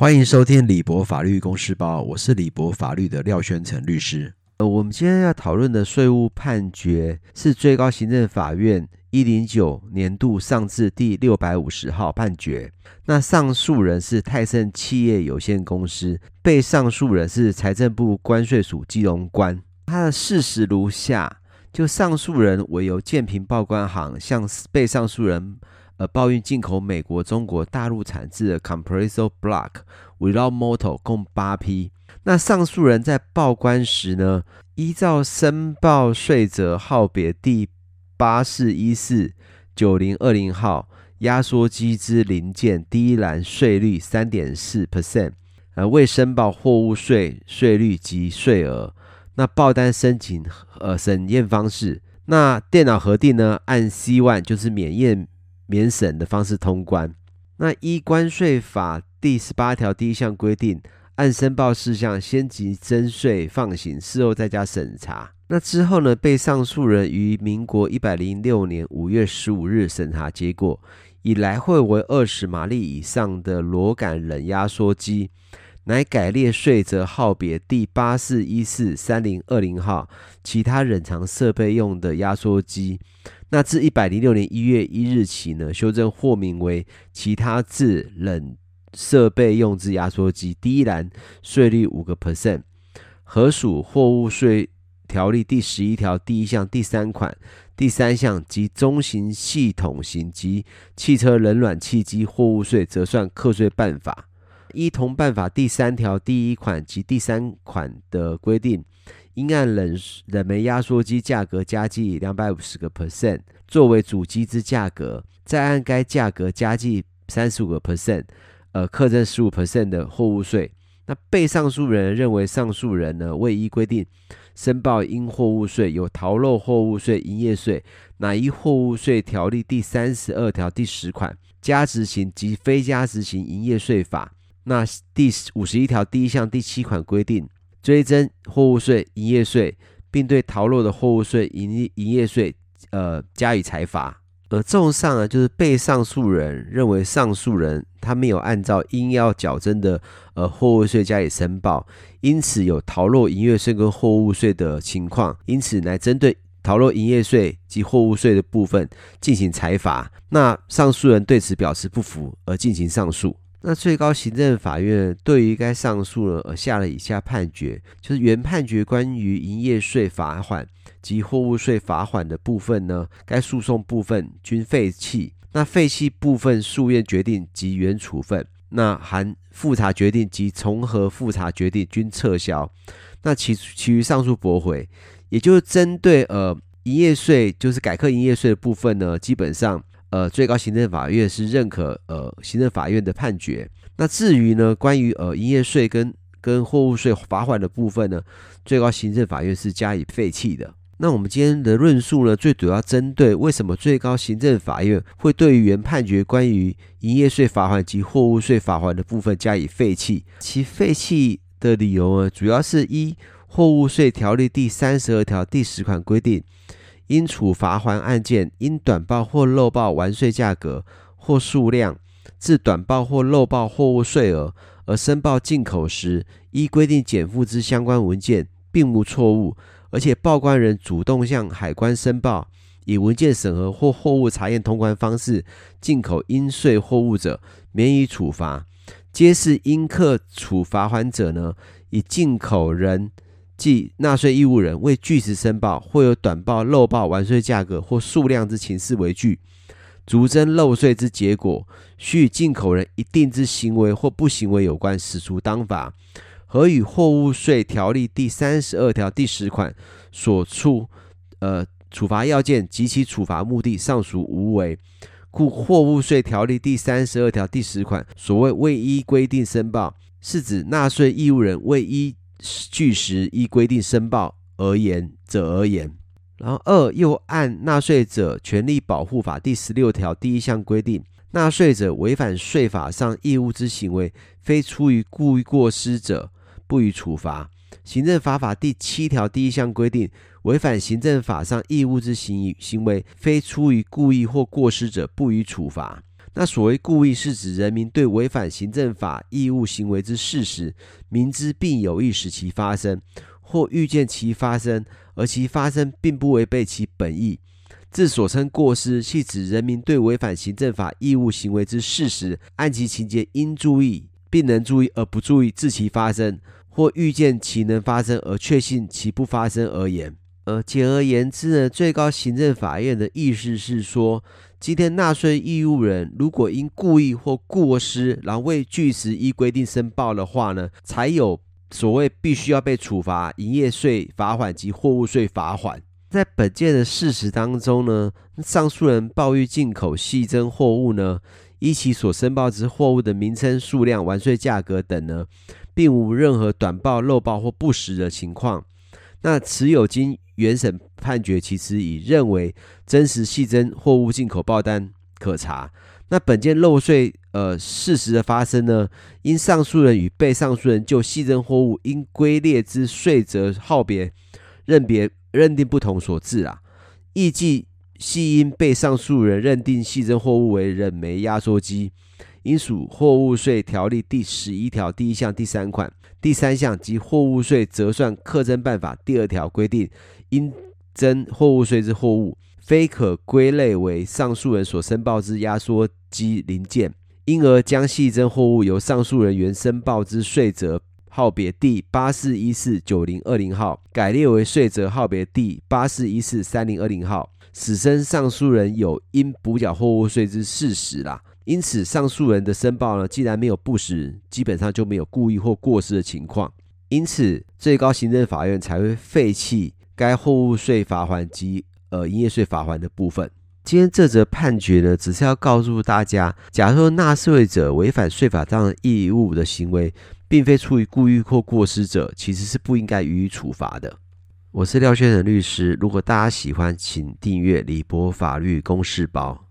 欢迎收听李博法律公司包，我是李博法律的廖宣成律师。呃，我们今天要讨论的税务判决是最高行政法院一零九年度上字第六百五十号判决。那上诉人是泰盛企业有限公司，被上诉人是财政部关税署基隆关。他的事实如下：就上诉人为由建平报关行向被上诉人。呃，报运进口美国、中国大陆产制的 compressor block without motor 共八批。那上诉人在报关时呢，依照申报税则号别第八四一四九零二零号压缩机之零件第一栏税率三点四 percent，呃，未申报货物税税率及税额。那报单申请呃审验方式，那电脑核定呢，按 C one 就是免验。免审的方式通关。那依关税法第十八条第一项规定，按申报事项先即征税放行，事后再加审查。那之后呢，被上诉人于民国一百零六年五月十五日审查结果，以来回为二十马力以上的螺杆冷压缩机。乃改列税则号别第八四一四三零二零号，其他冷藏设备用的压缩机。那自一百零六年一月一日起呢，修正或名为其他制冷设备用之压缩机。第一栏税率五个 percent，合属货物税条例第十一条第一项第三款第三项及中型系统型及汽车冷暖气机货物税折算课税办法。依同办法第三条第一款及第三款的规定，应按冷冷媒压缩机价格加计两百五十个 percent 作为主机之价格，再按该价格加计三十五个 percent，呃，课征十五 percent 的货物税。那被上诉人认为上诉人呢未依规定申报应货物税，有逃漏货物税、营业税，哪一货物税条例第三十二条第十款加执行及非加执行营业税法。那第五十一条第一项第七款规定，追征货物税、营业税，并对逃漏的货物税、营营业税，呃，加以裁罚。而综上呢，就是被上诉人认为上诉人他没有按照应要缴征的呃货物税加以申报，因此有逃漏营业税跟货物税的情况，因此来针对逃漏营业税及货物税的部分进行裁罚。那上诉人对此表示不服，而进行上诉。那最高行政法院对于该上诉呢，而下了以下判决，就是原判决关于营业税罚款及货物税罚款的部分呢，该诉讼部分均废弃。那废弃部分诉愿决定及原处分，那含复查决定及重合复查决定均撤销。那其其余上诉驳回，也就是针对呃营业税，就是改课营业税的部分呢，基本上。呃，最高行政法院是认可呃行政法院的判决。那至于呢，关于呃营业税跟跟货物税罚款的部分呢，最高行政法院是加以废弃的。那我们今天的论述呢，最主要针对为什么最高行政法院会对于原判决关于营业税罚款及货物税罚款的部分加以废弃。其废弃的理由呢，主要是一货物税条例第三十二条第十款规定。因处罚还案件因短报或漏报完税价格或数量，致短报或漏报货物税额而申报进口时，依规定减负之相关文件并无错误，而且报关人主动向海关申报，以文件审核或货物查验通关方式进口应税货物者，免予处罚。皆是应课处罚还者呢，以进口人。即纳税义务人未据实申报，或有短报、漏报完税价格或数量之情事为据，逐增漏税之结果，须进口人一定之行为或不行为有关，使出当法。和与货物税条例第三十二条第十款所处呃处罚要件及其处罚目的尚属无违，故货物税条例第三十二条第十款所谓未依规定申报，是指纳税义务人未依。据实依规定申报而言者而言，然后二又按纳税者权利保护法第十六条第一项规定，纳税者违反税法上义务之行为，非出于故意过失者，不予处罚。行政法法第七条第一项规定，违反行政法上义务之行行为，非出于故意或过失者，不予处罚。那所谓故意，是指人民对违反行政法义务行为之事实，明知并有意使其发生，或预见其发生，而其发生并不违背其本意。自所称过失，系指人民对违反行政法义务行为之事实，按其情节应注意并能注意而不注意，致其发生，或预见其能发生而确信其不发生而言。呃，简而言之呢，最高行政法院的意思是说，今天纳税义务人如果因故意或过失，然后未据实依规定申报的话呢，才有所谓必须要被处罚营业税罚款及货物税罚款。在本件的事实当中呢，上诉人报预进口细增货物呢，依其所申报之货物的名称、数量、完税价格等呢，并无任何短报、漏报或不实的情况。那持有经原审判决，其实已认为真实细增货物进口报单可查。那本件漏税呃事实的发生呢，因上诉人与被上诉人就细增货物应归列之税则号别认别。认定不同所致啊，亦即系因被上诉人认定细增货物为冷媒压缩机，应属货物税条例第十一条第一项第三款第三项及货物税折算课征办法第二条规定，应征货物税之货物，非可归类为上诉人所申报之压缩机零件，因而将细增货物由上诉人原申报之税则。号别第八四一四九零二零号改列为税则号别第八四一四三零二零号，此生上诉人有应补缴货物税之事实啦。因此，上诉人的申报呢，既然没有不实，基本上就没有故意或过失的情况。因此，最高行政法院才会废弃该货物税罚款及呃营业税罚款的部分。今天这则判决呢，只是要告诉大家，假如说纳税者违反税法上的义务的行为。并非出于故意或过失者，其实是不应该予以处罚的。我是廖先生律师，如果大家喜欢，请订阅李博法律公示包。